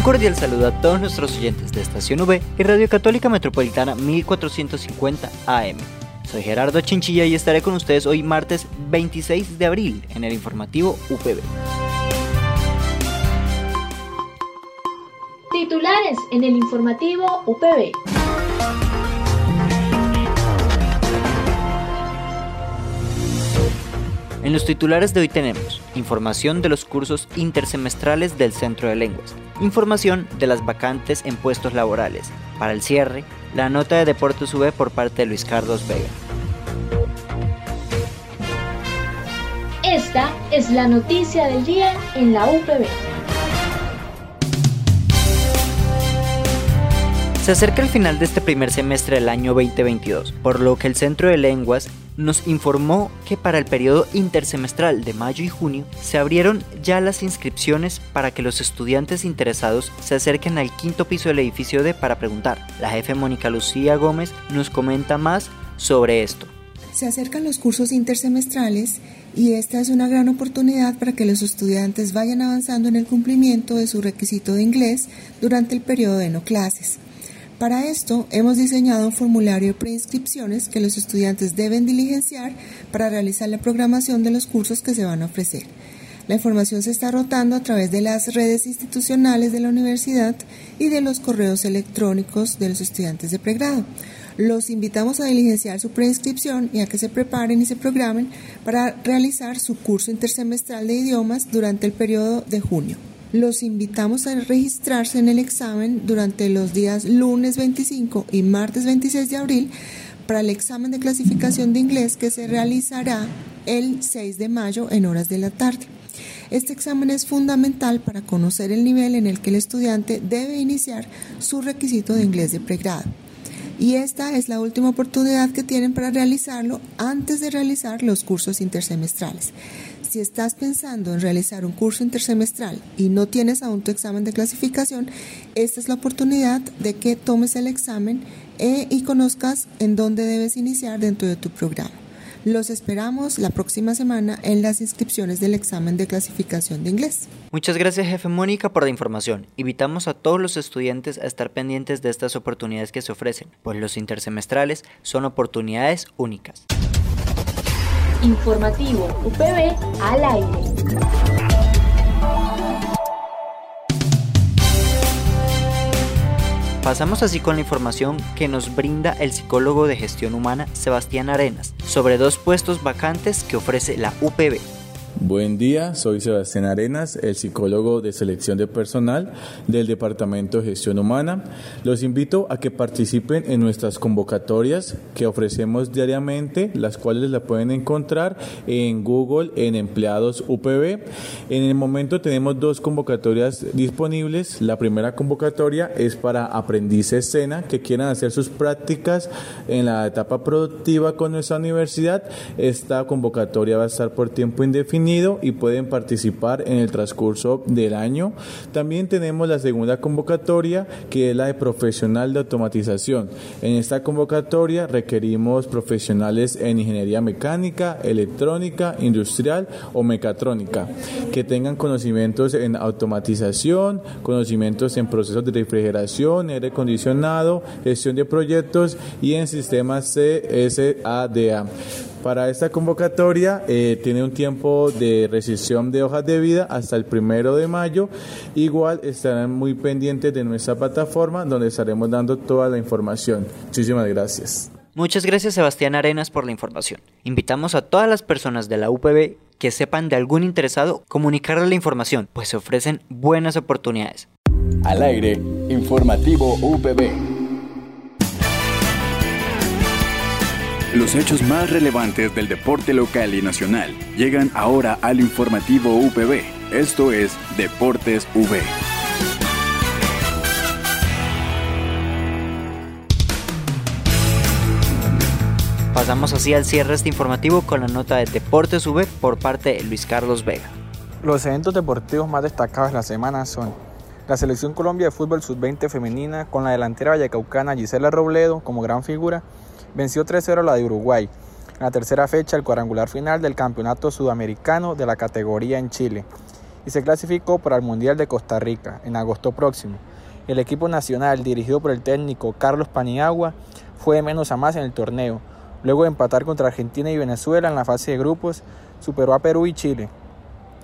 Un cordial saludo a todos nuestros oyentes de Estación V y Radio Católica Metropolitana 1450 AM. Soy Gerardo Chinchilla y estaré con ustedes hoy martes 26 de abril en el informativo UPB. Titulares en el informativo UPB. En los titulares de hoy tenemos información de los cursos intersemestrales del Centro de Lenguas, información de las vacantes en puestos laborales. Para el cierre, la nota de Deportes V por parte de Luis Carlos Vega. Esta es la noticia del día en la UPB. Se acerca el final de este primer semestre del año 2022, por lo que el Centro de Lenguas nos informó que para el periodo intersemestral de mayo y junio se abrieron ya las inscripciones para que los estudiantes interesados se acerquen al quinto piso del edificio D para preguntar. La jefe Mónica Lucía Gómez nos comenta más sobre esto. Se acercan los cursos intersemestrales y esta es una gran oportunidad para que los estudiantes vayan avanzando en el cumplimiento de su requisito de inglés durante el periodo de no clases. Para esto, hemos diseñado un formulario de preinscripciones que los estudiantes deben diligenciar para realizar la programación de los cursos que se van a ofrecer. La información se está rotando a través de las redes institucionales de la universidad y de los correos electrónicos de los estudiantes de pregrado. Los invitamos a diligenciar su preinscripción y a que se preparen y se programen para realizar su curso intersemestral de idiomas durante el periodo de junio. Los invitamos a registrarse en el examen durante los días lunes 25 y martes 26 de abril para el examen de clasificación de inglés que se realizará el 6 de mayo en horas de la tarde. Este examen es fundamental para conocer el nivel en el que el estudiante debe iniciar su requisito de inglés de pregrado. Y esta es la última oportunidad que tienen para realizarlo antes de realizar los cursos intersemestrales si estás pensando en realizar un curso intersemestral y no tienes aún tu examen de clasificación, esta es la oportunidad de que tomes el examen e, y conozcas en dónde debes iniciar dentro de tu programa. Los esperamos la próxima semana en las inscripciones del examen de clasificación de inglés. Muchas gracias, jefe Mónica, por la información. Invitamos a todos los estudiantes a estar pendientes de estas oportunidades que se ofrecen, pues los intersemestrales son oportunidades únicas. Informativo UPB al aire. Pasamos así con la información que nos brinda el psicólogo de gestión humana Sebastián Arenas sobre dos puestos vacantes que ofrece la UPB. Buen día, soy Sebastián Arenas, el psicólogo de selección de personal del Departamento de Gestión Humana. Los invito a que participen en nuestras convocatorias que ofrecemos diariamente, las cuales la pueden encontrar en Google en Empleados UPB. En el momento tenemos dos convocatorias disponibles. La primera convocatoria es para aprendices escena que quieran hacer sus prácticas en la etapa productiva con nuestra universidad. Esta convocatoria va a estar por tiempo indefinido y pueden participar en el transcurso del año. También tenemos la segunda convocatoria que es la de profesional de automatización. En esta convocatoria requerimos profesionales en ingeniería mecánica, electrónica, industrial o mecatrónica que tengan conocimientos en automatización, conocimientos en procesos de refrigeración, aire acondicionado, gestión de proyectos y en sistemas CSADA. Para esta convocatoria eh, tiene un tiempo de rescisión de hojas de vida hasta el primero de mayo. Igual estarán muy pendientes de nuestra plataforma donde estaremos dando toda la información. Muchísimas gracias. Muchas gracias Sebastián Arenas por la información. Invitamos a todas las personas de la UPB que sepan de algún interesado comunicarle la información, pues se ofrecen buenas oportunidades. Al aire, informativo UPB. Los hechos más relevantes del deporte local y nacional llegan ahora al informativo UPB. Esto es Deportes V. Pasamos así al cierre este informativo con la nota de Deportes V por parte de Luis Carlos Vega. Los eventos deportivos más destacados de la semana son la Selección Colombia de Fútbol Sub-20 femenina con la delantera vallecaucana Gisela Robledo como gran figura venció 3-0 la de Uruguay. En la tercera fecha, el cuadrangular final del Campeonato Sudamericano de la categoría en Chile y se clasificó para el Mundial de Costa Rica en agosto próximo. El equipo nacional, dirigido por el técnico Carlos Paniagua, fue de menos a más en el torneo. Luego de empatar contra Argentina y Venezuela en la fase de grupos, superó a Perú y Chile.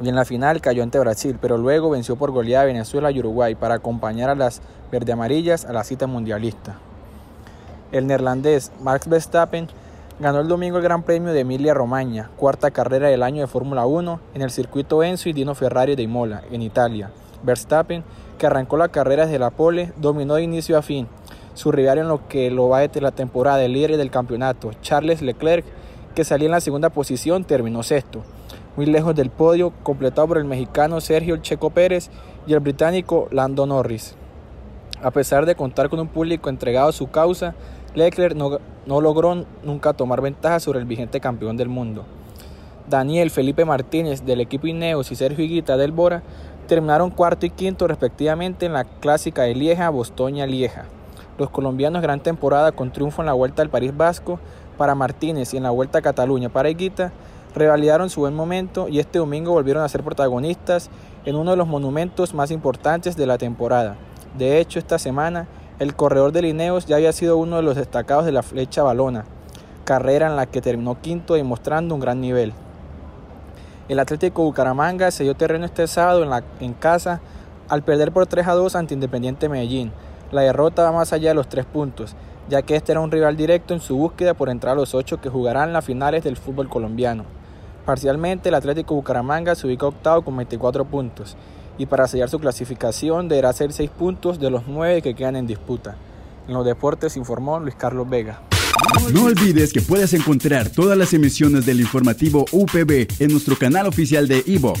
Y en la final cayó ante Brasil, pero luego venció por goleada a Venezuela y Uruguay para acompañar a las verde amarillas a la cita mundialista. El neerlandés Max Verstappen ganó el domingo el Gran Premio de Emilia Romagna, cuarta carrera del año de Fórmula 1 en el circuito Enzo y Dino Ferrari de Imola, en Italia. Verstappen, que arrancó la carrera desde la pole, dominó de inicio a fin. Su rival en lo que lo va de la temporada, líder del campeonato, Charles Leclerc, que salía en la segunda posición, terminó sexto. Muy lejos del podio, completado por el mexicano Sergio Checo Pérez y el británico Lando Norris. A pesar de contar con un público entregado a su causa, Leclerc no, logró nunca tomar ventaja sobre el vigente campeón del mundo. Daniel Felipe Martínez del equipo Ineos y Sergio Higuita del Bora terminaron cuarto y quinto respectivamente en la clásica de Lieja, Bostoña, Lieja. Los colombianos gran temporada con triunfo en la Vuelta al París Vasco para Martínez y en la Vuelta a Cataluña para Higuita revalidaron su buen momento y este domingo volvieron a ser protagonistas en uno de los monumentos más importantes de la temporada. De hecho, esta semana el corredor de Lineos ya había sido uno de los destacados de la flecha balona, carrera en la que terminó quinto demostrando un gran nivel. El Atlético Bucaramanga se dio terreno este sábado en, la, en casa al perder por 3 a 2 ante Independiente Medellín. La derrota va más allá de los tres puntos, ya que este era un rival directo en su búsqueda por entrar a los ocho que jugarán las finales del fútbol colombiano. Parcialmente, el Atlético Bucaramanga se ubica octavo con 24 puntos y para sellar su clasificación deberá ser 6 puntos de los 9 que quedan en disputa. En los deportes informó Luis Carlos Vega. No olvides que puedes encontrar todas las emisiones del informativo UPB en nuestro canal oficial de iVox,